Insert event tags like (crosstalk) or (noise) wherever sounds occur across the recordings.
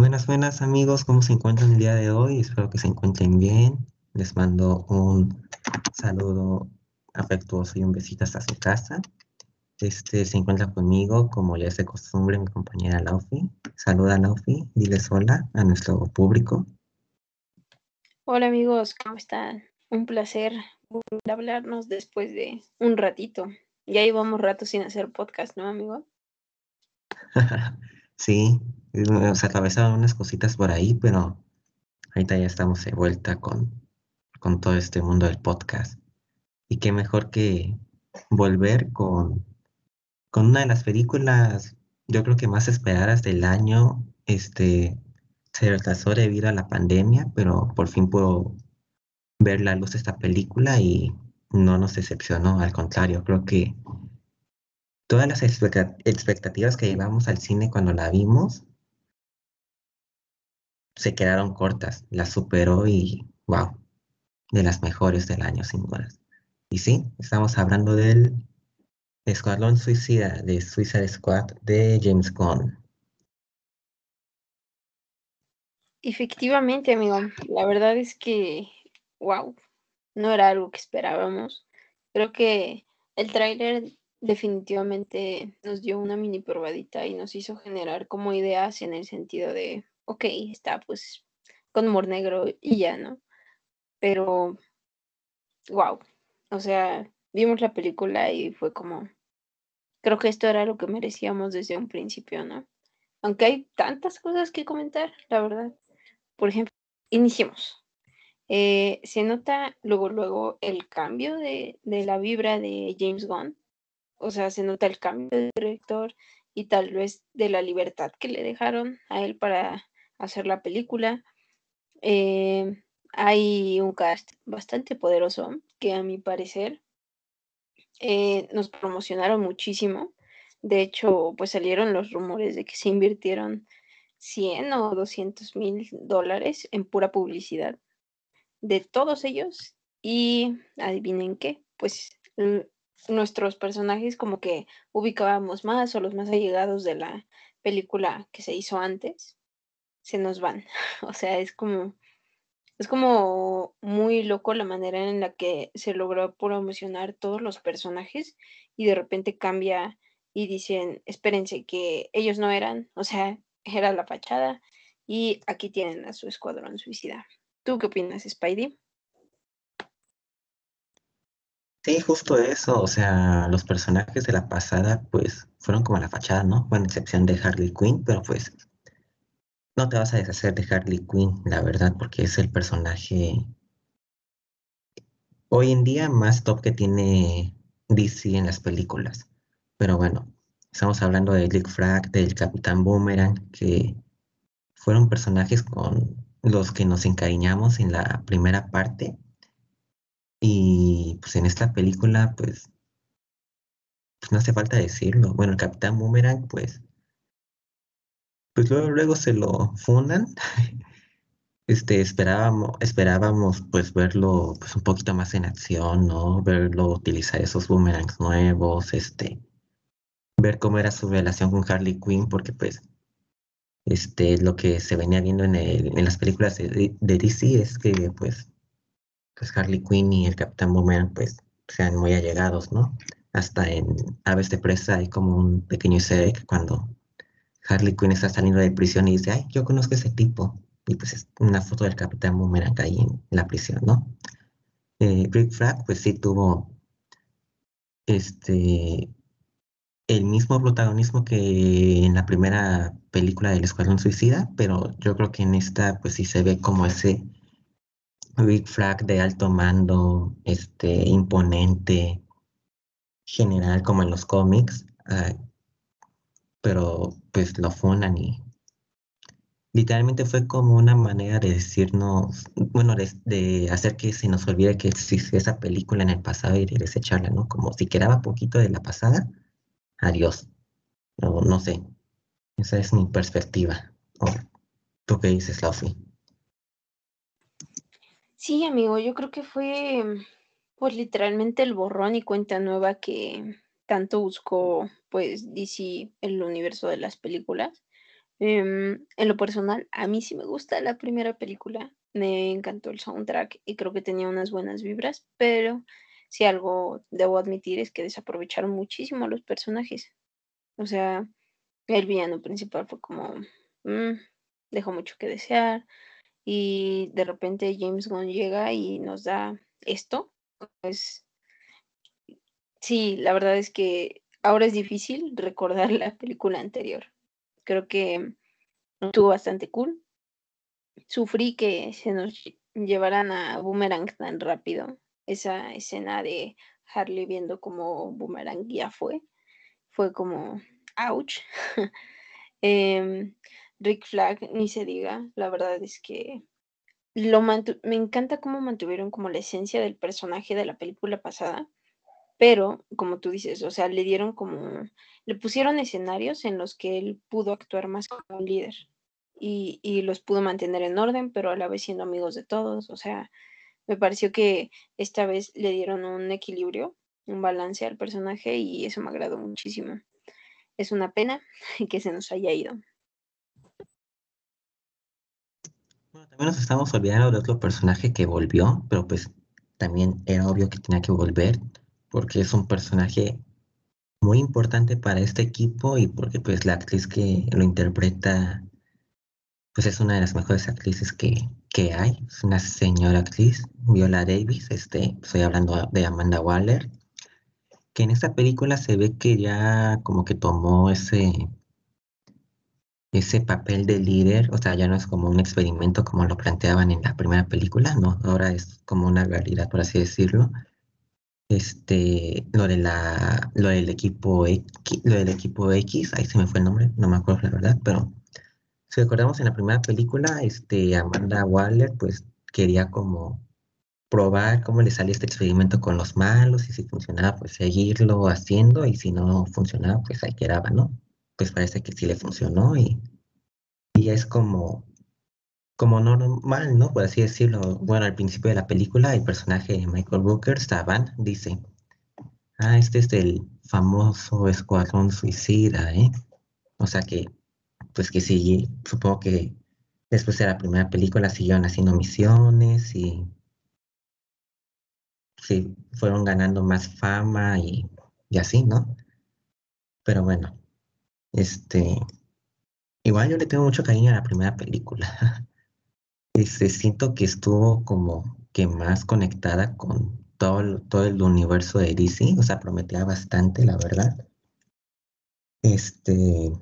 Buenas, buenas amigos, ¿cómo se encuentran el día de hoy? Espero que se encuentren bien. Les mando un saludo afectuoso y un besito hasta su casa. Este se encuentra conmigo, como ya es de costumbre, mi compañera Laufi. Saluda Laufi, diles hola a nuestro público. Hola amigos, ¿cómo están? Un placer volver a hablarnos después de un ratito. Ya llevamos rato sin hacer podcast, ¿no, amigo? (laughs) sí, nos atravesaron unas cositas por ahí, pero ahorita ya estamos de vuelta con, con todo este mundo del podcast. Y qué mejor que volver con, con una de las películas, yo creo que más esperadas del año. Este se retrasó debido a la pandemia, pero por fin puedo ver la luz de esta película y no nos decepcionó, al contrario, creo que todas las expectativas que llevamos al cine cuando la vimos se quedaron cortas, la superó y wow, de las mejores del año sin dudas. Y sí, estamos hablando del Escuadrón Suicida de Suicide Squad de James Gunn. Efectivamente, amigo. La verdad es que, wow, no era algo que esperábamos. Creo que el tráiler definitivamente nos dio una mini probadita y nos hizo generar como ideas en el sentido de, ok, está pues con humor negro y ya, ¿no? Pero, wow, o sea, vimos la película y fue como, creo que esto era lo que merecíamos desde un principio, ¿no? Aunque hay tantas cosas que comentar, la verdad. Por ejemplo, iniciemos. Eh, se nota luego, luego el cambio de, de, la vibra de James Gunn. O sea, se nota el cambio de director y tal vez de la libertad que le dejaron a él para hacer la película. Eh, hay un cast bastante poderoso que a mi parecer eh, nos promocionaron muchísimo. De hecho, pues salieron los rumores de que se invirtieron 100 o 200 mil dólares en pura publicidad de todos ellos y adivinen qué, pues nuestros personajes como que ubicábamos más o los más allegados de la película que se hizo antes se nos van. (laughs) O sea, es como es como muy loco la manera en la que se logró promocionar todos los personajes y de repente cambia y dicen, espérense que ellos no eran, o sea, (laughs) era la fachada y aquí tienen a su escuadrón suicida. ¿Tú qué opinas, Spidey? Sí, justo eso, o sea, los personajes de la pasada pues fueron como la fachada, ¿no? Con excepción de Harley Quinn, pero pues no te vas a deshacer de Harley Quinn, la verdad, porque es el personaje hoy en día más top que tiene DC en las películas. Pero bueno, Estamos hablando de Dick Frag, del Capitán Boomerang, que fueron personajes con los que nos encariñamos en la primera parte. Y pues en esta película, pues, pues no hace falta decirlo. Bueno, el Capitán Boomerang, pues, pues luego, luego se lo fundan. (laughs) Este, esperábamos, esperábamos pues verlo pues un poquito más en acción, ¿no? Verlo utilizar esos boomerangs nuevos, este, ver cómo era su relación con Harley Quinn, porque pues este, lo que se venía viendo en, en las películas de, DC es que pues, pues Harley Quinn y el Capitán Boomerang pues sean muy allegados, ¿no? Hasta en Aves de Presa hay como un pequeño easter cuando Harley Quinn está saliendo de prisión y dice, ay, yo conozco ese tipo. Y pues es una foto del Capitán Boomerang ahí en la prisión, ¿no? Eh, Rick Flag pues sí tuvo este el mismo protagonismo que en la primera película del Escuadrón Suicida, pero yo creo que en esta pues sí se ve como ese Big Flag de alto mando, este imponente, general como en los cómics, ah, pero pues lo funan y literalmente fue como una manera de decirnos, bueno, de, hacer que se nos olvide que existía esa película en el pasado y de desecharla, ¿no? Como si quedaba poquito de la pasada, adiós. No, no sé. Esa es mi perspectiva. ¿Tú qué dices, Laufi? Sí, amigo, yo creo que fue pues literalmente el borrón y cuenta nueva que tanto buscó pues DC el universo de las películas. Em, en lo personal, a mí sí me gusta la primera película, me encantó el soundtrack y creo que tenía unas buenas vibras, pero si algo debo admitir es que desaprovecharon muchísimo a los personajes. O sea, el villano principal fue como, mm, dejó mucho que desear y de repente James Gunn llega y nos da esto. Pues sí, la verdad es que ahora es difícil recordar (laughs) la película anterior. Creo que estuvo bastante cool. Sufrí que se nos llevaran a Boomerang tan rápido. Esa escena de Harley viendo como Boomerang ya fue. Fue como, ouch. (laughs) Em, Rick Flag, ni se diga. La verdad es que lo me encanta cómo mantuvieron como la esencia del personaje de la película pasada, pero como tú dices, o sea, le dieron como, le pusieron escenarios en los que él pudo actuar más como un líder y, los pudo mantener en orden, pero a la vez siendo amigos de todos, o sea, me pareció que esta vez le dieron un equilibrio, un balance al personaje y eso me agradó muchísimo. Es una pena (laughs) que se nos haya ido. Bueno, también nos estamos olvidando de otro personaje que volvió, pero pues también era obvio que tenía que volver, porque es un personaje muy importante para este equipo y porque pues la actriz que lo interpreta pues es una de las mejores actrices que, que hay, es una señora actriz, Viola Davis, este, estoy hablando de Amanda Waller, que en esta película se ve que ya como que tomó ese ese papel de líder, o sea, ya no es como un experimento como lo planteaban en la primera película, no, ahora es como una realidad, por así decirlo. Este, lo de la, lo del equipo X, lo del equipo X, ahí se me fue el nombre, no me acuerdo la verdad, pero si recordamos en la primera película, este, Amanda Waller, pues quería como probar cómo le salía este experimento con los malos y si funcionaba, pues seguirlo haciendo y si no funcionaba, pues ahí quedaba, ¿no? pues parece que sí le funcionó y, y es como, como normal, ¿no? Por así decirlo. Bueno, al principio de la película el personaje de Michael Booker, Saban, dice, ah, este es el famoso escuadrón suicida, ¿eh? O sea que, pues que sí, supongo que después de la primera película siguieron haciendo misiones y sí, fueron ganando más fama y, y así, ¿no? Pero bueno, este, igual yo le tengo mucho cariño a la primera película. (laughs) Este, siento que estuvo como que más conectada con todo el, todo el universo de DC, o sea, prometía bastante, la verdad. Este,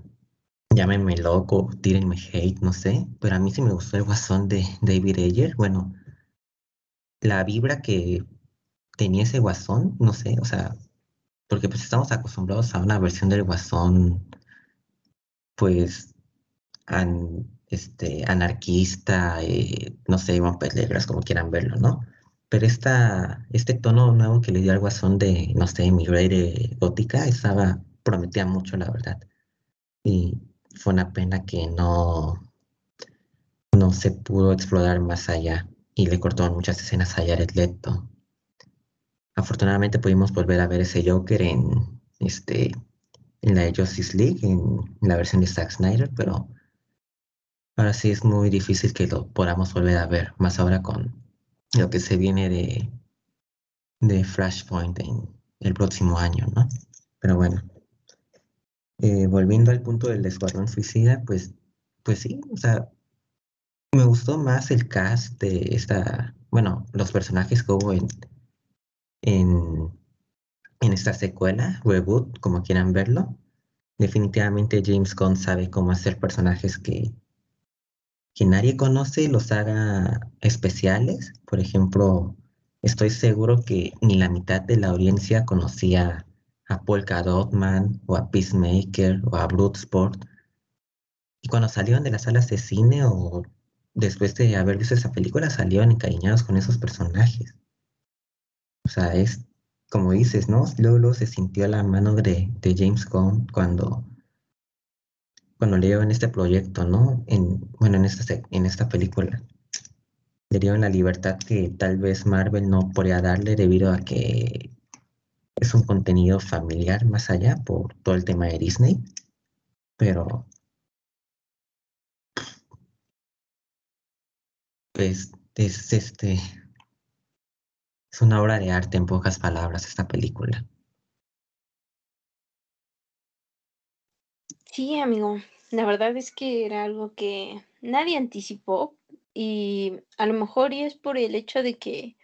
llámenme loco, tírenme hate, no sé, pero a mí sí me gustó el guasón de David Ayer. Bueno, la vibra que tenía ese guasón, no sé, o sea, porque pues estamos acostumbrados a una versión del guasón pues, este, anarquista, eh, no sé, Pelegras, como quieran verlo, ¿no? Pero esta, este tono nuevo que le dio al guasón de, no sé, mi de gótica, estaba, prometía mucho, la verdad. Y fue una pena que no, no se pudo explorar más allá y le cortó muchas escenas a Jared Leto. Afortunadamente pudimos volver a ver ese Joker en este en la Justice League, en, la versión de Zack Snyder, pero ahora sí es muy difícil que lo podamos volver a ver, más ahora con lo que se viene de, de Flashpoint en el próximo año, ¿no? Pero bueno, eh, volviendo al punto del Escuadrón Suicida, pues, pues sí, o sea, me gustó más el cast de esta, bueno, los personajes que hubo en, en en esta secuela, reboot, como quieran verlo. Definitivamente James Gunn sabe cómo hacer personajes que, que nadie conoce los haga especiales. Por ejemplo, estoy seguro que ni la mitad de la audiencia conocía a Polka Dotman o a Peacemaker o a Bloodsport. Y cuando salieron de las salas de cine o después de haber visto esa película, salieron encariñados con esos personajes. O sea, es como dices, ¿no? Luego, se sintió la mano de, James Gunn cuando, cuando leo en este proyecto, ¿no? En, bueno, en esta, en esta película. Le dieron la libertad que tal vez Marvel no podría darle debido a que es un contenido familiar más allá por todo el tema de Disney. Pero... Pues es este... Es una obra de arte en pocas palabras esta película. Sí, amigo, la verdad es que era algo que nadie anticipó y a lo mejor y es por el hecho de que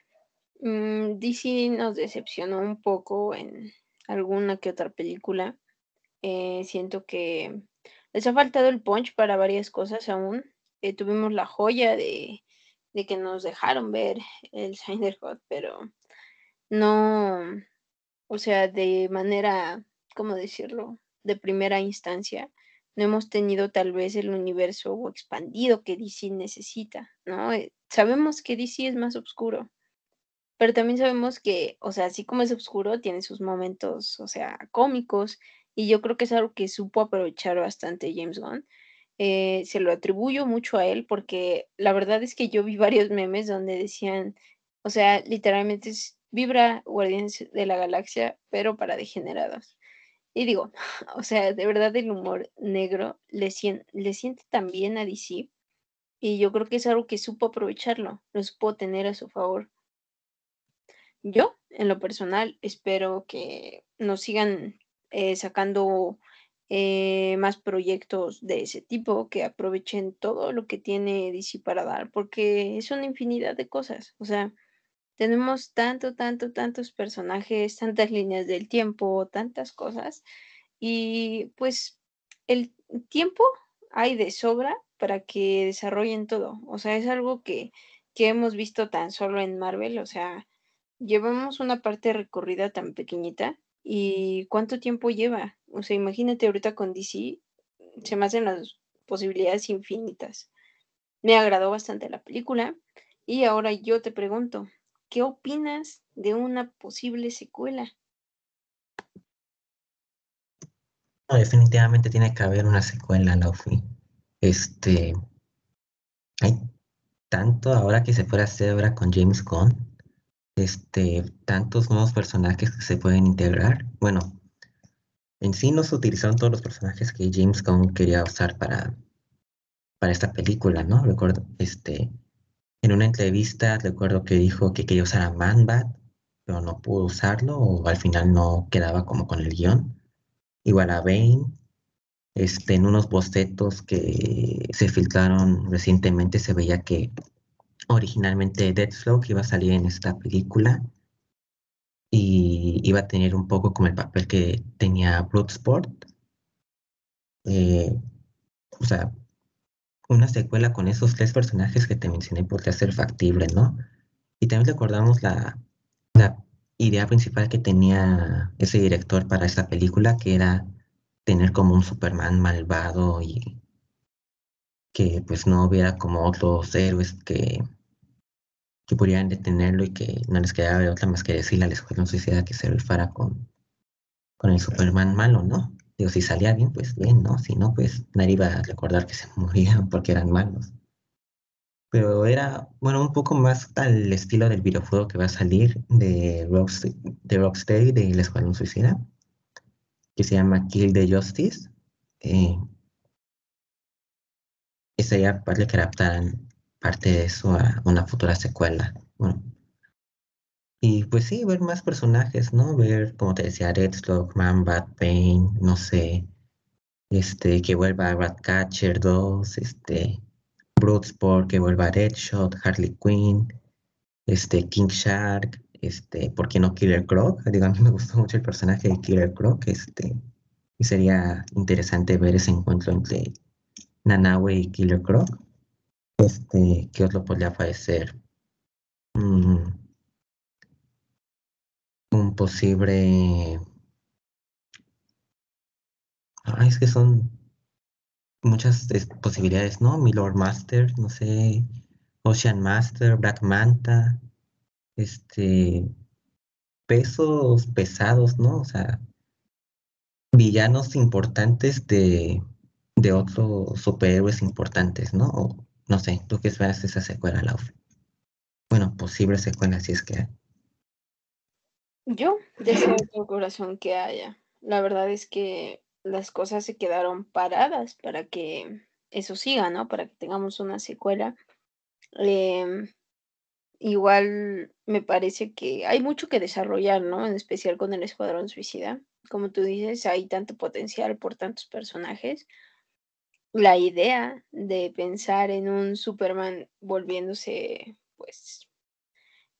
mm, DC nos decepcionó un poco en alguna que otra película. Eh, siento que les ha faltado el punch para varias cosas aún. Eh, tuvimos la joya de, de, que nos dejaron ver el Snyder Cut, pero no, o sea, de manera, ¿cómo decirlo? De primera instancia no hemos tenido tal vez el universo expandido que DC necesita, ¿no? Eh, sabemos que DC es más oscuro, pero también sabemos que, o sea, así como es oscuro, tiene sus momentos, o sea, cómicos, y yo creo que es algo que supo aprovechar bastante James Gunn. Eh, se lo atribuyo mucho a él porque la verdad es que yo vi varios memes donde decían, o sea, literalmente es Vibra Guardianes de la Galaxia, pero para degenerados. Y digo, (laughs) o sea, de verdad el humor negro le, le siente tan bien a DC y yo creo que es algo que supo aprovecharlo, lo supo tener a su favor. Yo, en lo personal, espero que nos sigan eh, sacando eh, más proyectos de ese tipo, que aprovechen todo lo que tiene DC para dar, porque es una infinidad de cosas. O sea, tenemos tanto, tanto, tantos personajes, tantas líneas del tiempo, tantas cosas. Y pues el tiempo hay de sobra para que desarrollen todo. O sea, es algo que, que hemos visto tan solo en Marvel. O sea, llevamos una parte recorrida tan pequeñita. ¿Y cuánto tiempo lleva? O sea, imagínate ahorita con DC, se me hacen las posibilidades infinitas. Me agradó bastante la película. Y ahora yo te pregunto, ¿Qué opinas de una posible secuela? definitivamente tiene que haber una secuela, Laufi. Este. Hay tanto ahora que se puede hacer ahora con James Gunn. Este, tantos nuevos personajes que se pueden integrar. Bueno, en sí no se utilizaron todos los personajes que James Gunn quería usar para, para esta película, ¿no? Recuerdo, este, en una entrevista recuerdo que dijo que quería usar a Man-Bat, pero no pudo usarlo o al final no quedaba como con el guion. Igual a Bane, este, en unos bocetos que se filtraron recientemente se veía que originalmente Deathstroke iba a salir en esta película y iba a tener un poco como el papel que tenía Bloodsport. Eh, o sea, una secuela con esos tres personajes que te mencioné podría ser factible, ¿no? Y también recordamos la, la idea principal que tenía ese director para esta película, que era tener como un Superman malvado y que pues no hubiera como otros héroes que, que pudieran detenerlo y que no les quedaba otra más que decirle a la Escuadrón Suicida que se rifara con, con el Superman malo, ¿no? Digo, si salía bien, pues bien, ¿no? Si no, pues nadie iba a recordar que se (laughs) morían porque eran malos. Pero era, bueno, un poco más al estilo del videojuego que va a salir de, Rocksteady, de Rocksteady, de El Escuadrón Suicida, que se llama Kill the Justice. Eh, y sería para que adaptaran parte de eso a una futura secuela. Bueno, y pues sí, ver más personajes, ¿no? Ver, como te decía, Deathstroke, Man, Bad Pain, no sé, este, que vuelva Ratcatcher 2, este, Bloodsport, que vuelva Deadshot, Harley Quinn, este, King Shark, este, ¿por qué no Killer Croc? Digo, a mí me gustó mucho el personaje de Killer Croc, este, y sería interesante ver ese encuentro entre Nanawe y Killer Croc. Este, ¿qué os lo podría parecer? Mm, posible... Es que son muchas posibilidades, ¿no? Milord Master, no sé, Ocean Master, Black Manta, este, pesos pesados, ¿no? O sea, villanos importantes de, de otros superhéroes importantes, ¿no? no sé, ¿tú qué esperas de esa secuela, Lauf? Bueno, posible secuela si es que yo deseo (clears throat) de corazón que haya. La verdad es que las cosas se quedaron paradas para que eso siga, ¿no? Para que tengamos una secuela. Em, igual me parece que hay mucho que desarrollar, ¿no? En especial con el Escuadrón Suicida. Como tú dices, hay tanto potencial por tantos personajes. La idea de pensar en un Superman volviéndose, pues,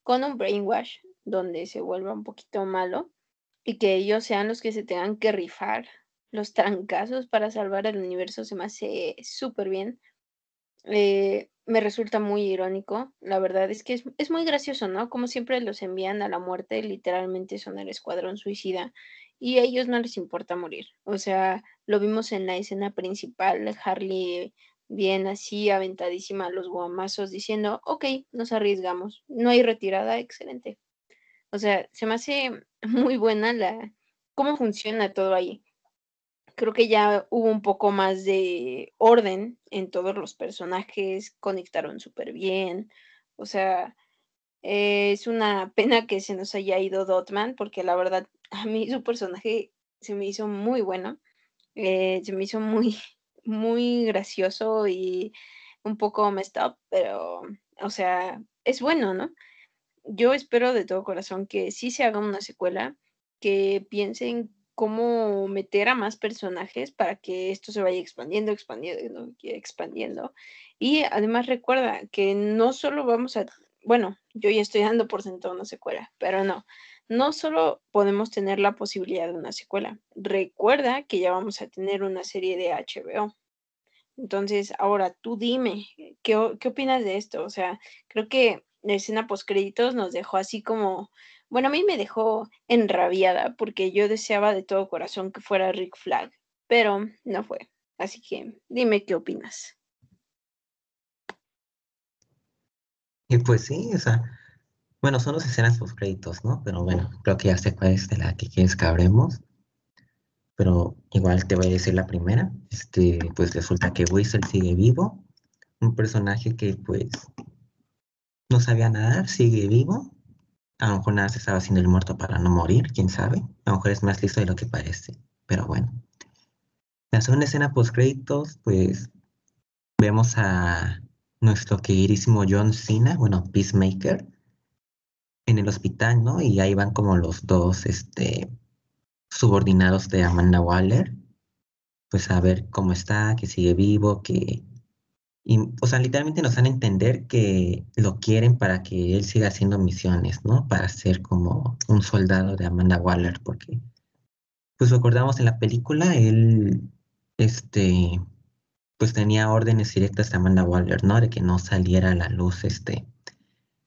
con un brainwash, donde se vuelva un poquito malo y que ellos sean los que se tengan que rifar los trancazos para salvar el universo, se me hace súper bien. Eh, me resulta muy irónico. La verdad es que es, muy gracioso, ¿no? Como siempre los envían a la muerte, literalmente son el escuadrón suicida y a ellos no les importa morir. O sea, lo vimos en la escena principal, Harley bien así, aventadísima los guamazos, diciendo, ok, nos arriesgamos, no hay retirada, excelente. O sea, se me hace (laughs) muy buena la cómo funciona todo ahí creo que ya hubo un poco más de orden en todos los personajes, conectaron súper bien, o sea, es una pena que se nos haya ido Dotman, porque la verdad a mí su personaje se me hizo muy bueno, eh, se me hizo muy, (laughs) muy gracioso y un poco messed up, pero, o sea, es bueno, ¿no? Yo espero de todo corazón que sí se haga una secuela, que piensen cómo meter a más personajes para que esto se vaya expandiendo, expandiendo, expandiendo. Y además recuerda que no solo vamos a, bueno, yo ya estoy dando por sentado una secuela, pero no, no solo podemos tener la posibilidad de una secuela. Recuerda que ya vamos a tener una serie de HBO. Entonces, ahora tú dime, ¿qué, qué opinas de esto? O sea, creo que escena post créditos nos dejó así como bueno, a mí me dejó enrabiada porque yo deseaba de todo corazón que fuera Rick Flag, pero no fue. Así que dime qué opinas. Y pues sí, o sea, bueno, son dos escenas post créditos, ¿no? Pero bueno, creo que ya sé cuál es de la que quieres que hablemos. Pero igual te voy a decir la primera. Este, pues resulta que Whistle sigue vivo. Un personaje que pues no sabía nadar, sigue vivo a lo mejor nada se estaba haciendo el muerto para no morir, quién sabe. A lo mejor es más listo de lo que parece. Pero bueno. La segunda escena post créditos, pues vemos a nuestro queridísimo John Cena, bueno, Peacemaker, en el hospital, ¿no? Y ahí van como los dos, este, subordinados de Amanda Waller, pues a ver cómo está, que sigue vivo, que y, o sea, literalmente nos dan a entender que lo quieren para que él siga haciendo misiones, ¿no? Para ser como un soldado de Amanda Waller, porque, pues recordamos en la película, él, este, pues tenía órdenes directas de Amanda Waller, ¿no? De que no saliera a la luz, este,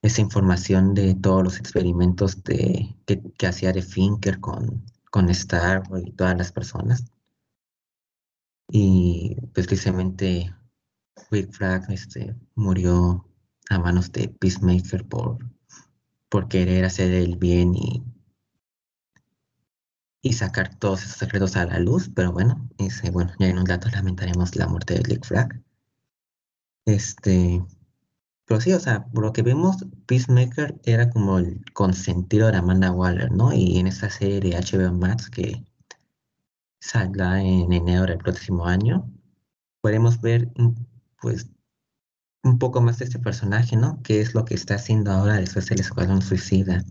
esa información de todos los experimentos de, que, hacía de Finker con, con Star y todas las personas. Y pues precisamente Rick Flag este, murió a manos de Peacemaker por, por querer hacer el bien y, y sacar todos esos secretos a la luz, pero bueno, ese, bueno, ya en un dato lamentaremos la muerte de Rick Flag. Este, pero sí, o sea, por lo que vemos, Peacemaker era como el consentido de Amanda Waller, ¿no? Y en esta serie de HBO Max que saldrá en enero del próximo año, podemos ver pues un poco más de este personaje, ¿no? ¿Qué es lo que está haciendo ahora después del Escuadrón Suicida?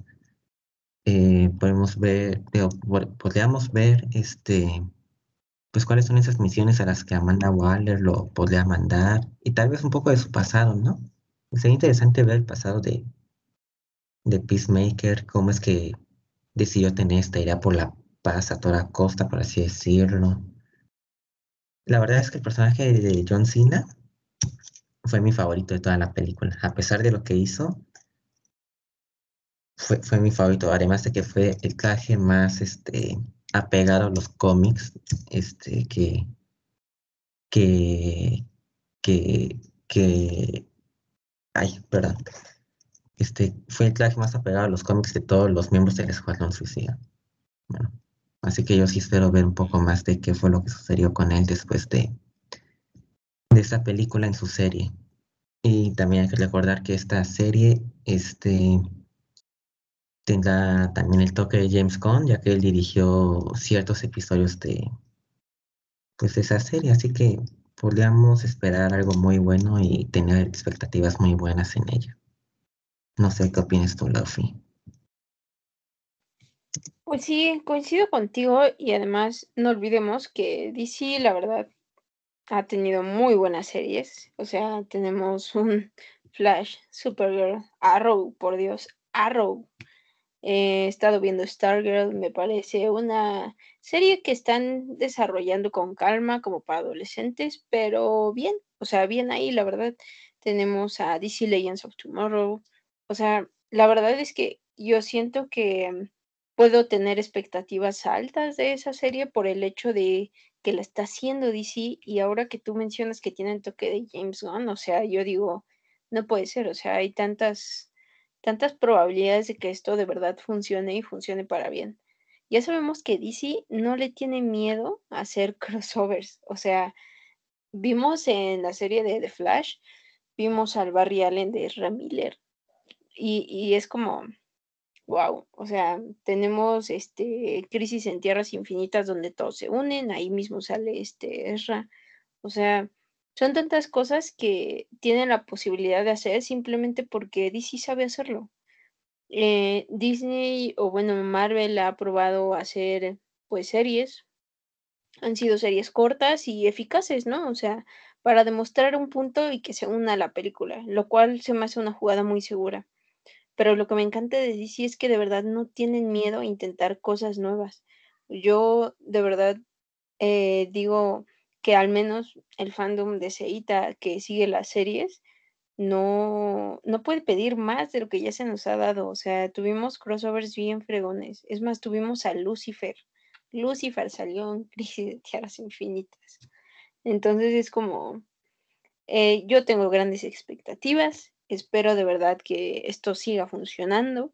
Eh, podemos ver, podríamos ver, este, pues cuáles son esas misiones a las que Amanda Waller lo podría mandar y tal vez un poco de su pasado, ¿no? Sería interesante ver el pasado de, de Peacemaker, cómo es que decidió tener esta idea por la paz a toda costa, por así decirlo. La verdad es que el personaje de John Cena fue mi favorito de toda la película. A pesar de lo que hizo, fue, fue mi favorito. Además de que fue el traje más este, apegado a los cómics este, que, que, que, que, ay, perdón. Este, fue el traje más apegado a los cómics de todos los miembros del Escuadrón Suicida. Bueno, así que yo sí espero ver un poco más de qué fue lo que sucedió con él después de, de esta película en su serie. Y también hay que recordar que esta serie este, tendrá también el toque de James Gunn, ya que él dirigió ciertos episodios de, pues, de esa serie. Así que podríamos esperar algo muy bueno y tener expectativas muy buenas en ella. No sé qué opinas tú, Luffy. Pues sí, coincido contigo y además no olvidemos que DC, la verdad, ha tenido muy buenas series. O sea, tenemos un (laughs) Flash, Supergirl, Arrow, por Dios, Arrow. he estado viendo Stargirl, me parece una serie que están desarrollando con calma como para adolescentes, pero bien, o sea, bien ahí, la verdad. Tenemos a DC Legends of Tomorrow. O sea, la verdad es que yo siento que puedo tener expectativas altas de esa serie por el hecho de que la está haciendo DC y ahora que tú mencionas que tiene el toque de James Gunn, o sea, yo digo, no puede ser, o sea, hay tantas tantas probabilidades de que esto de verdad funcione y funcione para bien. Ya sabemos que DC no le tiene miedo a hacer (laughs) crossovers, o sea, vimos en la serie de The Flash, vimos al Barry Allen de Ramiller y, y es como, wow, o sea, tenemos este Crisis en Tierras Infinitas donde todos se unen, ahí mismo sale este Ezra, o sea, son tantas cosas que tienen la posibilidad de hacer simplemente porque DC sabe hacerlo. Eh, Disney o bueno, Marvel ha probado hacer pues series, han sido series cortas y eficaces, ¿no? O sea, para demostrar un punto y que se una a la película, lo cual se me hace una jugada muy segura. Pero lo que me encanta de DC es que de verdad no tienen miedo a intentar cosas nuevas. Yo de verdad eh, digo que al menos el fandom de Seita que sigue las series no, no puede pedir más de lo que ya se nos ha dado. O sea, tuvimos crossovers bien fregones. Es más, tuvimos a Lucifer. Lucifer salió en (laughs) Crisis de Tierras Infinitas. Entonces es como, eh, yo tengo grandes expectativas espero de verdad que esto siga funcionando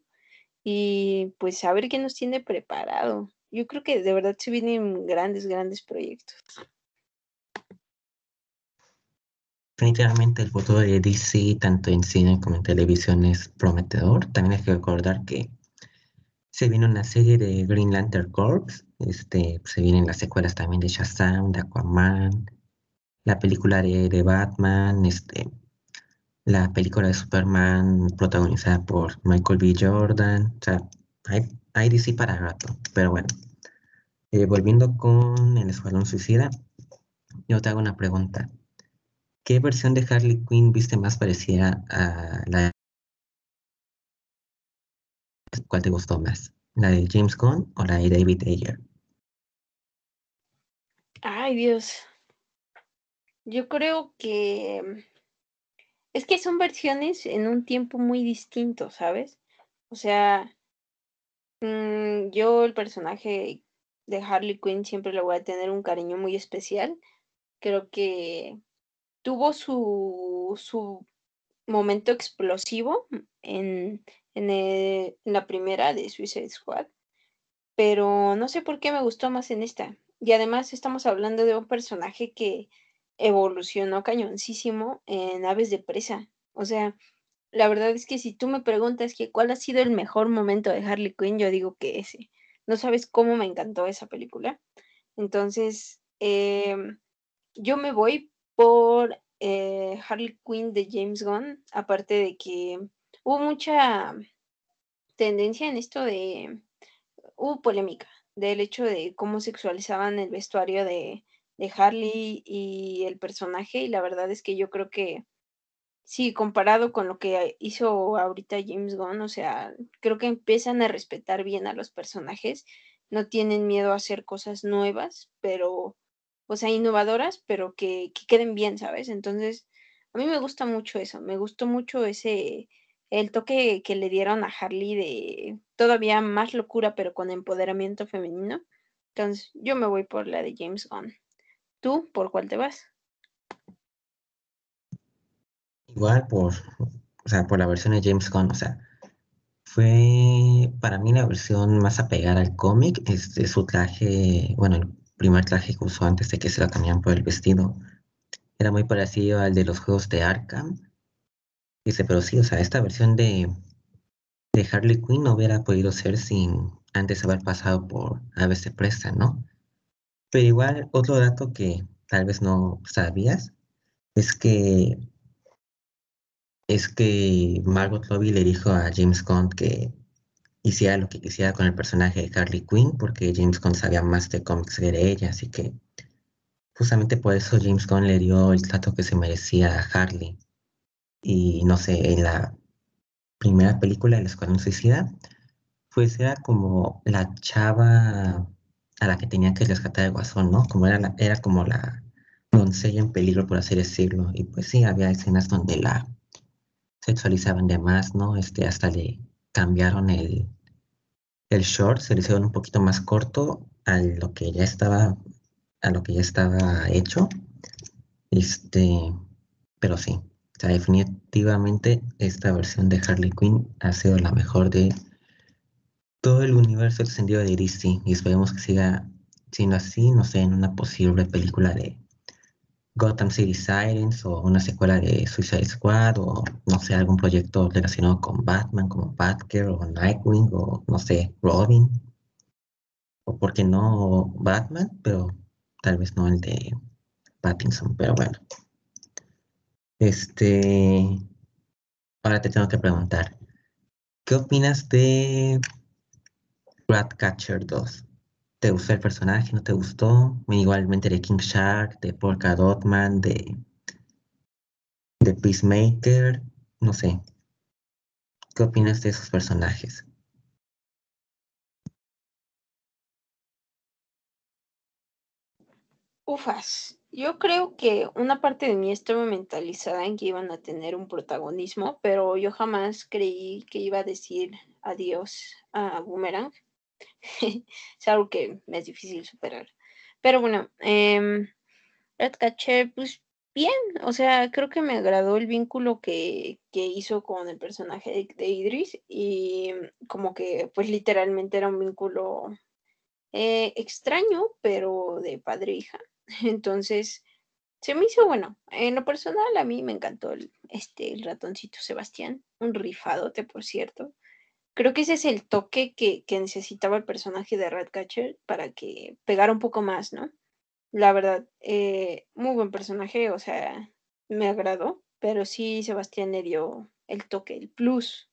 y pues a ver qué nos tiene preparado. Yo creo que de verdad se vienen grandes, grandes proyectos. Definitivamente el futuro de DC, tanto en cine como en televisión, es prometedor. También hay que recordar que se viene una serie de Green Lantern Corps, este, se vienen las secuelas también de Shazam, de Aquaman, la película de, de Batman, este, la película de Superman protagonizada por Michael B. Jordan. O sea, hay, hay DC para rato. Pero bueno, eh, volviendo con El Escuadrón Suicida, yo te hago una pregunta. ¿Qué versión de Harley Quinn viste más parecida a la ¿Cuál te gustó más? ¿La de James Gunn o la de David Ayer? Ay, Dios. Yo creo que es que son versiones en un tiempo muy distinto, ¿sabes? O sea, mm, yo el personaje de Harley Quinn siempre le voy a tener un cariño muy especial. Creo que tuvo su, su momento explosivo en, en, la primera de Suicide Squad, pero no sé por qué me gustó más en esta. Y además estamos hablando de un personaje que evolucionó cañoncísimo en Aves de Presa. O sea, la verdad es que si tú me preguntas que cuál ha sido el mejor momento de Harley Quinn, yo digo que ese. No sabes cómo me encantó esa película. Entonces, em, yo me voy por eh, Harley Quinn de James Gunn, aparte de que hubo mucha tendencia en esto de, hubo polémica del hecho de cómo sexualizaban el vestuario de, de Harley y el personaje y la verdad es que yo creo que sí, comparado con lo que hizo ahorita James Gunn, o sea, creo que empiezan a respetar bien a los personajes, no tienen miedo a hacer cosas nuevas, pero, o sea, innovadoras, pero que, que queden bien, ¿sabes? Entonces, a mí me gusta mucho eso, me gustó mucho ese, el toque que le dieron a Harley de todavía más locura, pero con empoderamiento femenino. Entonces, yo me voy por la de James Gunn. ¿Tú por cuál te vas? Igual por, o sea, por la versión de James Gunn, o sea, fue para mí la versión más apegada al cómic, este, su traje, bueno, el primer traje que usó antes de que se lo cambiaran por el vestido, era muy parecido al de los juegos de Arkham. Dice, pero sí, o sea, esta versión de, de Harley Quinn no hubiera podido ser sin antes haber pasado por de Presta, ¿no? Pero igual, otro dato que tal vez no sabías es que es que Margot Robbie le dijo a James Gunn que hiciera lo que quisiera con el personaje de Harley Quinn, porque James Gunn sabía más de cómics que de ella, así que justamente por eso James Gunn le dio el trato que se merecía a Harley. Y no sé, en la primera película, El Escuadrón Suicida, pues era como la chava a la que tenía que rescatar el guasón, ¿no? Como era, era como la doncella en peligro, por así decirlo. Y pues sí, había escenas donde la sexualizaban de más, ¿no? Este, hasta le cambiaron el, el short, se le hicieron un poquito más corto a lo que ya estaba, a lo que ya estaba hecho. Este, pero sí, definitivamente esta versión de Harley Quinn ha sido la mejor de todo el universo extendido de DC y esperemos que siga siendo así, no sé, en una posible película de Gotham City Sirens o una secuela de Suicide Squad o no sé, algún proyecto relacionado con Batman como Batgirl o Nightwing o no sé, Robin o por qué no Batman, pero tal vez no el de Pattinson, pero bueno. Este, ahora te tengo que preguntar, ¿qué opinas de Ratcatcher 2? ¿Te gustó el personaje? ¿No te gustó? Igualmente de King Shark, de Polka Dotman, de, de Peacemaker, no sé. ¿Qué opinas de esos personajes? Ufas, yo creo que una parte de mí estaba mentalizada en que iban a tener un protagonismo, pero yo jamás creí que iba a decir adiós a Boomerang. (laughs) es algo que me es difícil superar. Pero bueno, eh, Ratcatcher, pues bien, o sea, creo que me agradó el vínculo que, que hizo con el personaje de, Idris y como que pues literalmente era un vínculo eh, extraño, pero de padre e hija. (laughs) Entonces, se me hizo bueno. En lo personal, a mí me encantó este, el ratoncito Sebastián, un rifadote, por cierto. Creo que ese es el toque que, necesitaba el personaje de Ratcatcher para que pegara un poco más, ¿no? La verdad, eh, muy buen personaje, o sea, me agradó, pero sí Sebastián le dio el toque, el plus.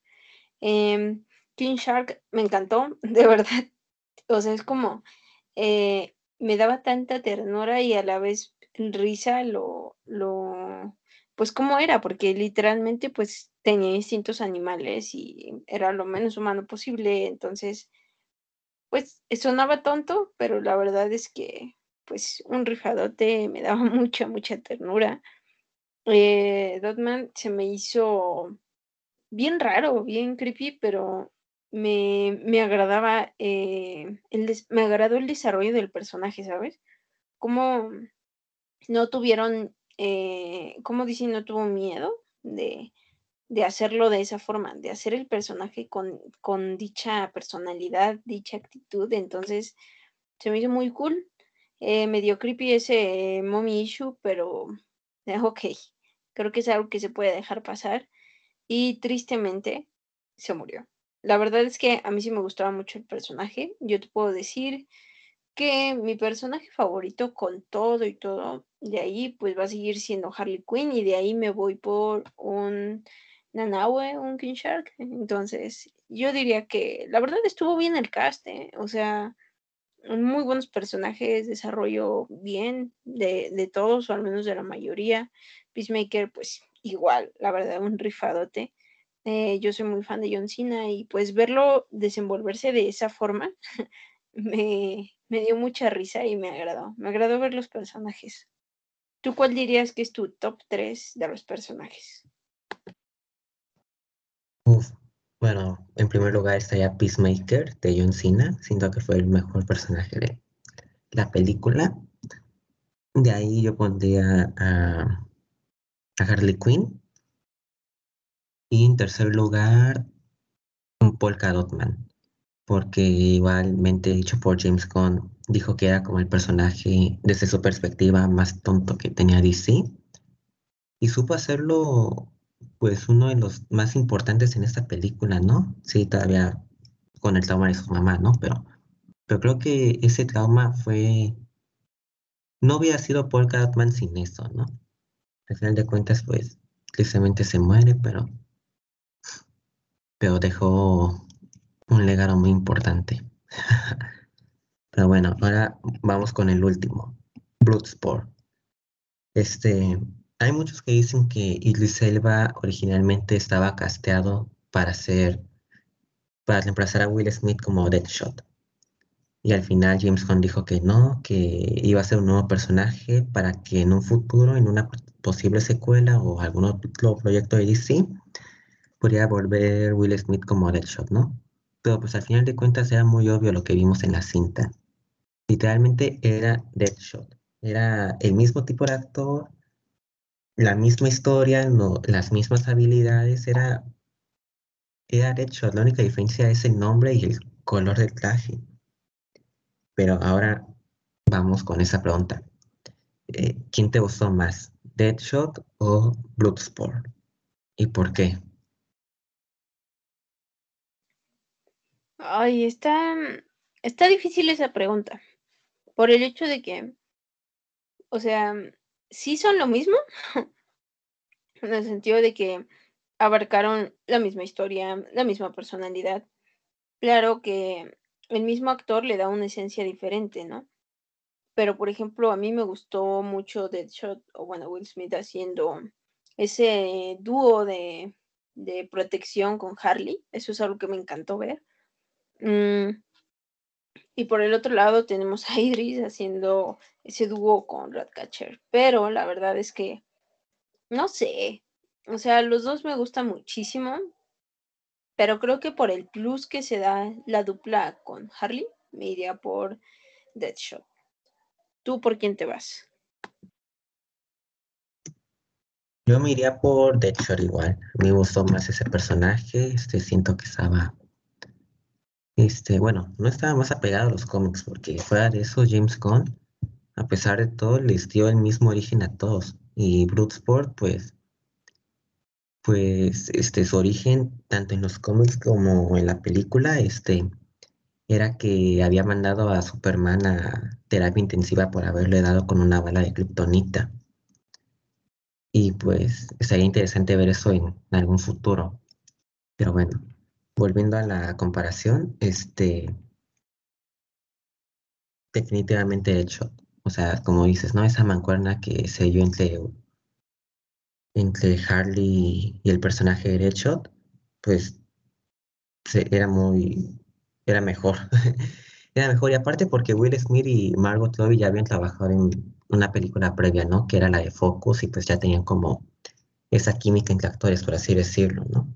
Em, King Shark me encantó, (laughs) de verdad. O sea, es como, eh, me daba tanta ternura y a la vez risa lo, lo, pues cómo era, porque literalmente pues tenía instintos animales y era lo menos humano posible, entonces pues sonaba tonto, pero la verdad es que pues un rifadote me daba (laughs) mucha, mucha ternura. Eh, Dotman se me hizo bien raro, bien creepy, pero me, me agradaba, eh, el me agradó el desarrollo del personaje, ¿sabes? Cómo no tuvieron, eh, como dicen, no tuvo miedo de, de hacerlo de esa forma, de hacer el personaje con, con dicha personalidad, dicha actitud. Entonces, se me hizo muy cool. Eh, medio creepy ese mommy issue, pero eh, (laughs) ok, creo que es algo que se puede dejar pasar. Y tristemente, se murió. La verdad es que a mí sí me gustaba mucho el personaje. Yo te puedo decir que mi personaje favorito con todo y todo, de ahí pues va a seguir siendo Harley Quinn y de ahí me voy por un Nanaue, un King Shark. Entonces, yo diría que la verdad estuvo bien el cast, ¿eh? o sea, muy buenos personajes, desarrollo bien de, de, todos, o al menos de la mayoría. Peacemaker, pues igual, la verdad, un rifadote. Eh, yo soy muy fan de John Cena y pues verlo desenvolverse de esa forma (laughs) me, me dio mucha risa y me agradó. Me agradó ver los personajes. ¿Tú cuál dirías que es tu top 3 de los personajes? bueno, en primer lugar estaría Peacemaker de John Cena. Siento que fue el mejor personaje de la película. De ahí yo pondría a, Harley Quinn. Y en tercer lugar, un Polka Dotman. Porque igualmente dicho por James Gunn, dijo que era como el personaje desde su perspectiva más tonto que tenía DC. Y supo hacerlo pues uno de los más importantes en esta película, ¿no? Sí, todavía con el trauma de su mamá, ¿no? Pero, pero creo que ese trauma fue no hubiera sido Paul Gatman sin eso, ¿no? Al final de cuentas, pues, tristemente se muere, pero, pero dejó un legado muy importante. (laughs) pero bueno, ahora vamos con el último, Bloodsport. Este, hay muchos que dicen que Idris Elba originalmente estaba casteado para ser, para reemplazar a Will Smith como Deadshot. Y al final James Gunn dijo que no, que iba a ser un nuevo personaje para que en un futuro, en una posible secuela o algún otro proyecto de DC, podría volver Will Smith como Deadshot, ¿no? Pero pues al final de cuentas era muy obvio lo que vimos en la cinta. Literalmente era Deadshot. Era el mismo tipo de actor, la misma historia, las mismas habilidades, era, era Deadshot. La única diferencia es el nombre y el color del traje. Pero ahora vamos con esa pregunta. Eh, ¿Quién te gustó más, Deadshot o Bloodsport? ¿Y por qué? Ay, está, está difícil esa pregunta. Por el hecho de que, o sea, sí son lo mismo, (laughs) en el sentido de que abarcaron la misma historia, la misma personalidad. Claro que el mismo actor le da una esencia diferente, ¿no? Pero, por ejemplo, a mí me gustó mucho Deadshot, o bueno, Will Smith haciendo ese dúo de, de protección con Harley. Eso es algo que me encantó ver. Mm, y por el otro lado tenemos a Idris haciendo ese dúo con Ratcatcher. Pero la verdad es que, no sé, o sea, los dos me gustan muchísimo pero creo que por el plus que se da la dupla con Harley, me iría por Deadshot. ¿Tú por quién te vas? Yo me iría por Deadshot igual. Me gustó más ese personaje. Este, siento que estaba. Este, bueno, no estaba más apegado a los cómics, porque fuera de eso, James Gunn, a pesar de todo, les dio el mismo origen a todos. Y Bloodsport, pues, pues este, su origen, tanto en los cómics como en la película, este, era que había mandado a Superman a terapia intensiva por haberle dado con una bala de kriptonita. Y pues sería interesante ver eso en, algún futuro. Pero bueno, volviendo a la comparación, este definitivamente hecho. O sea, como dices, ¿no? Esa mancuerna que se dio entre entre Harley y el personaje de Deadshot, pues era muy, era mejor. (laughs) era mejor, y aparte porque Will Smith y Margot Robbie ya habían trabajado en una película previa, ¿no? Que era la de Focus, y pues ya tenían como esa química entre actores, por así decirlo, ¿no?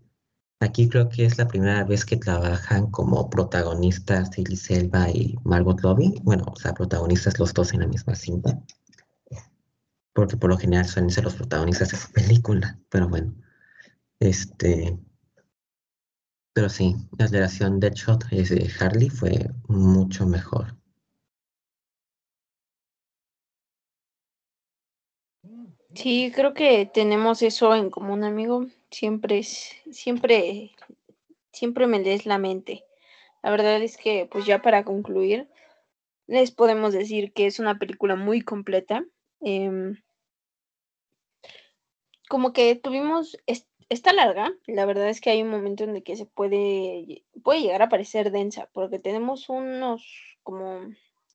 Aquí creo que es la primera vez que trabajan como protagonistas Tilly Selva y Margot Robbie. Bueno, o sea, protagonistas los dos en la misma cinta porque por lo general suelen ser los protagonistas de su película, pero bueno, este, pero sí, la relación Deadshot de Harley fue mucho mejor. Sí, creo que tenemos eso en común, amigo. Siempre, siempre, siempre me lees la mente. La verdad es que, pues ya para concluir, les podemos decir que es una película muy completa. Em, como que tuvimos, esta larga, la verdad es que hay un momento en el que se puede, puede llegar a parecer densa, porque tenemos unos como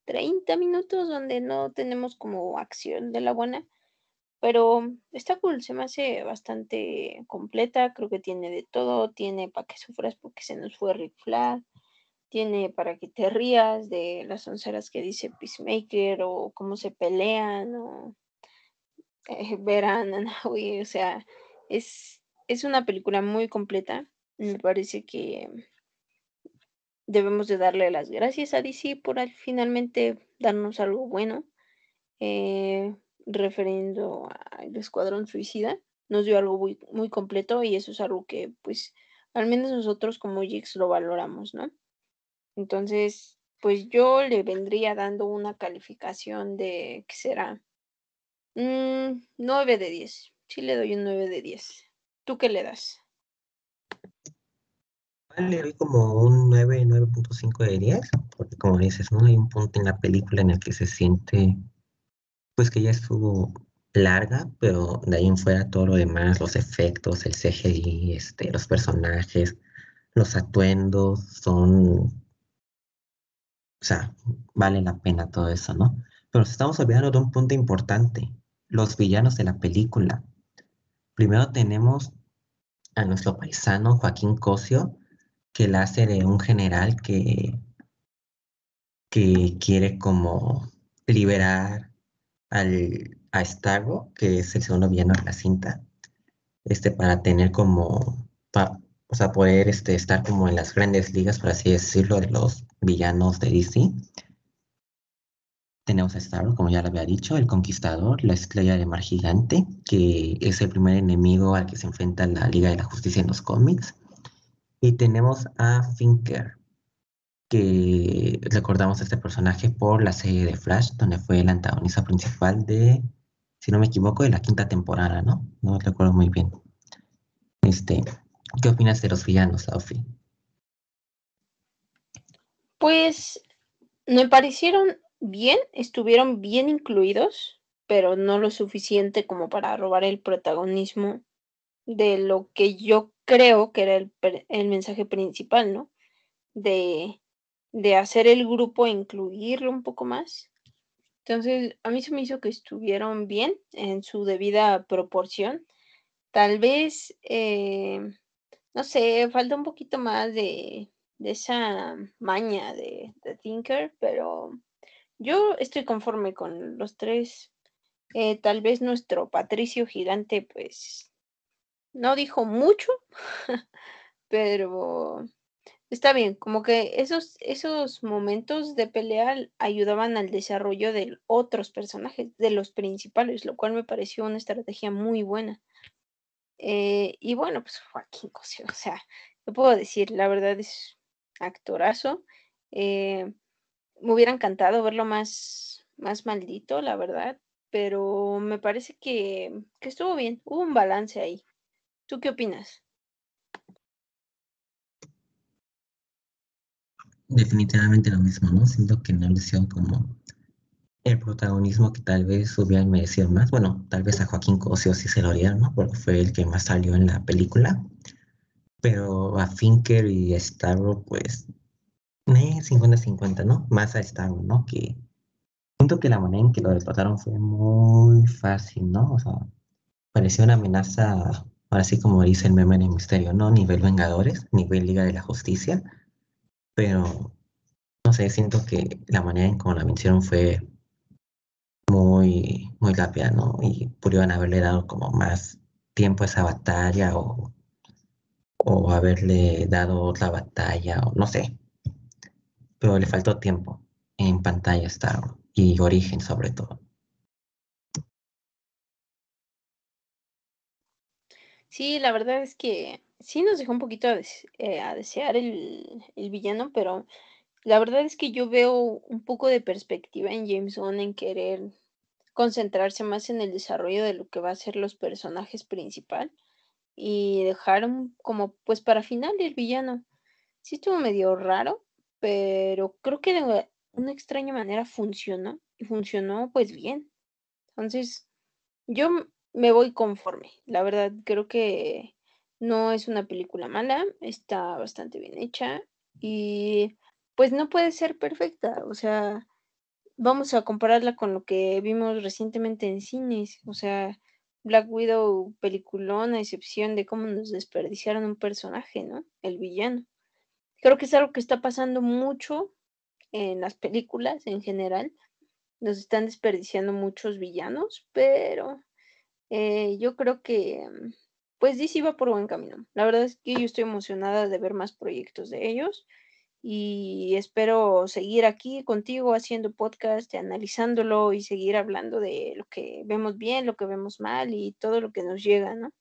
30 minutos donde no tenemos como acción de la buena, pero está cool, se me hace bastante completa, creo que tiene de todo, tiene para que sufras porque se nos fue Rick Flag, tiene para que te rías de las onceras que dice Peacemaker o cómo se pelean o eh, verán, o sea, es, es una película muy completa. Me parece que debemos de darle las gracias a DC por al, finalmente darnos algo bueno. Eh, referiendo al Escuadrón Suicida, nos dio algo muy, muy completo y eso es algo que pues al menos nosotros como Jix lo valoramos, ¿no? Entonces, pues yo le vendría dando una calificación de, ¿qué será? 9 mm, de 10. Sí le doy un 9 de 10. ¿Tú qué le das? Le doy como un 9, 9.5 de 10, porque como dices, ¿no? Hay un punto en la película en el que se siente pues que ya estuvo larga, pero de ahí en fuera todo lo demás, los efectos, el CGI, este, los personajes, los atuendos, son, o sea, vale la pena todo eso, ¿no? Pero estamos olvidando de un punto importante, los villanos de la película. Primero tenemos a nuestro paisano Joaquín Cosio, que la hace de un general que, que quiere como liberar al, a Starro, que es el segundo villano de la cinta, este, para tener como, o sea, poder este, estar como en las grandes ligas, por así decirlo, de los villanos de DC. Tenemos a Starro, como ya lo había dicho, el Conquistador, la estrella de mar gigante, que es el primer enemigo al que se enfrenta la Liga de la Justicia en los cómics. Y tenemos a Finker, que recordamos a este personaje por la serie de Flash, donde fue el antagonista principal de, si no me equivoco, de la quinta temporada, ¿no? No recuerdo muy bien. Este, ¿Qué opinas de los villanos, Sophie? Pues me parecieron bien, estuvieron bien incluidos, pero no lo suficiente como para robar el protagonismo de lo que yo creo que era el, el mensaje principal, ¿no? De de hacer el grupo incluirlo un poco más. Entonces, a mí se me hizo que estuvieron bien en su debida proporción. Tal vez, eh, no sé, falta un poquito más de, esa maña de, de, Thinker, pero yo estoy conforme con los tres. Eh, tal vez nuestro Patricio Gigante, pues, no dijo mucho, (laughs) pero Está bien, como que esos, esos momentos de pelea ayudaban al desarrollo de otros personajes, de los principales, lo cual me pareció una estrategia muy buena. Eh, y bueno, pues Joaquín Cosio, o sea, ¿qué puedo decir? La verdad es actorazo. Eh, me hubiera encantado verlo más, más maldito, la verdad, pero me parece que, que estuvo bien, hubo un balance ahí. ¿Tú qué opinas? Definitivamente lo mismo, ¿no? Siento que no le hicieron como el protagonismo que tal vez hubieran merecido más. Bueno, tal vez a Joaquín Cosio sí se lo dieron, ¿no? Porque fue el que más salió en la película. Pero a Finker y a Starro, pues, 50-50, ¿no? Más a Starro, ¿no? Que siento que la manera que lo derrotaron fue muy fácil, ¿no? O sea, parecía una amenaza, así como dice el meme en misterio, ¿no? Nivel Vengadores, nivel Liga de la Justicia pero no sé, siento que la manera en cómo la vencieron fue muy, muy rápida, ¿no? Y pudieron haberle dado como más tiempo a esa batalla o, o haberle dado otra batalla, o no sé. Pero le faltó tiempo en pantalla Star y origen sobre todo. Sí, la verdad es que sí nos dejó un poquito a, eh, desear el, villano, pero la verdad es que yo veo un poco de perspectiva en James Gunn en querer concentrarse más en el desarrollo de lo que va a ser los personajes principal y dejar como pues para final el villano. Sí estuvo medio raro, pero creo que de una extraña manera funcionó y funcionó pues bien. Entonces, yo me voy conforme. La verdad, creo que no es una película mala, está bastante bien hecha y pues no puede ser perfecta. O sea, vamos a compararla con lo que vimos recientemente en cines. O sea, Black Widow, peliculón, a excepción de cómo nos desperdiciaron un personaje, ¿no? El villano. Creo que es algo que está pasando mucho en las películas en general. Nos están desperdiciando muchos villanos, pero eh, yo creo que pues DC va por buen camino. La verdad es que yo estoy emocionada de ver más proyectos de ellos y espero seguir aquí contigo haciendo podcast, analizándolo y seguir hablando de lo que vemos bien, lo que vemos mal y todo lo que nos llega, ¿no?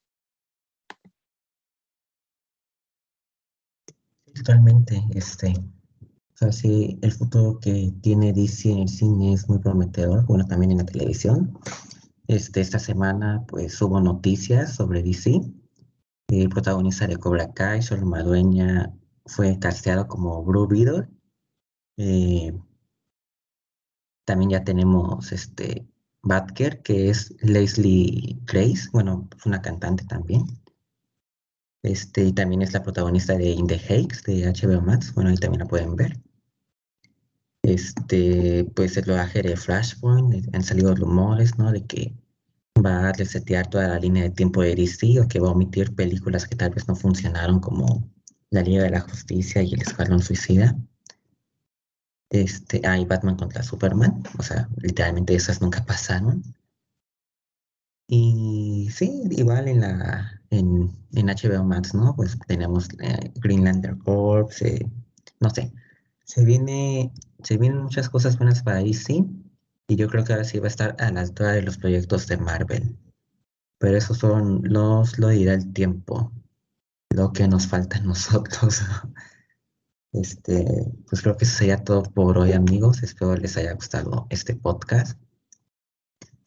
Totalmente, este, o sea, sí, el futuro que tiene DC en el cine es muy prometedor, bueno, también en la televisión. Este, esta semana pues hubo noticias sobre DC. El protagonista de Cobra Kai, Sol Madueña, fue casteado como Blue Beetle. Eh, también ya tenemos este, Batker, que es Leslie Grace, bueno, es una cantante también. Este, y también es la protagonista de In the Heights de HBO Max, bueno, ahí también la pueden ver. Este, pues el rodaje de Flashpoint, eh, han salido rumores, ¿no? De que va a resetear toda la línea de tiempo de DC o que va a omitir películas que tal vez no funcionaron como La Liga de la Justicia y El Escuadrón Suicida. Este, hay Batman contra Superman, o sea, literalmente esas nunca pasaron. Y sí, igual en la en, en HBO Max, ¿no? Pues tenemos eh, Green Lantern Corps, eh, no sé, se viene, se vienen muchas cosas buenas para DC y yo creo que ahora sí va a estar a la altura de los proyectos de Marvel. Pero eso son los, lo dirá el tiempo, lo que nos falta a (laughs) nosotros. Este, pues creo que eso sería todo por hoy, amigos. Espero les haya gustado este podcast.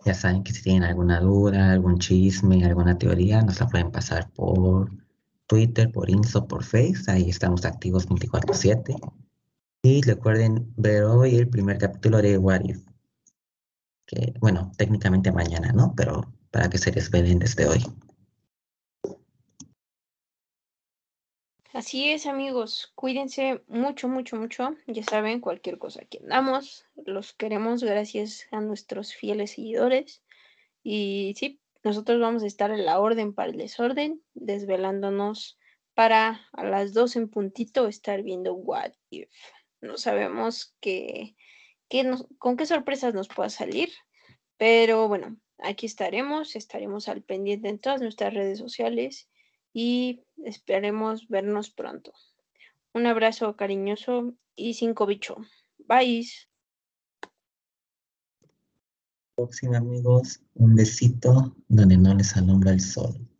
Ya saben que si tienen alguna duda, algún chisme, alguna teoría, nos la pueden pasar por Twitter, por Insta, por Face. Ahí estamos activos 24/7. Y recuerden ver hoy el primer capítulo de What If. Que, bueno, técnicamente mañana, ¿no? Pero para que se desvelen desde hoy. Así es, amigos. Cuídense mucho, mucho, mucho. Ya saben, cualquier cosa que andamos, los queremos gracias a nuestros fieles seguidores. Y sí, nosotros vamos a estar en la orden para el desorden, desvelándonos para a las dos en puntito estar viendo What If. No sabemos qué, con qué sorpresas nos pueda salir, pero bueno, aquí estaremos, estaremos al pendiente en todas nuestras redes sociales y esperemos vernos pronto. Un abrazo cariñoso y cinco bicho. Bye. Próximo amigos, un besito donde no les alumbra el sol.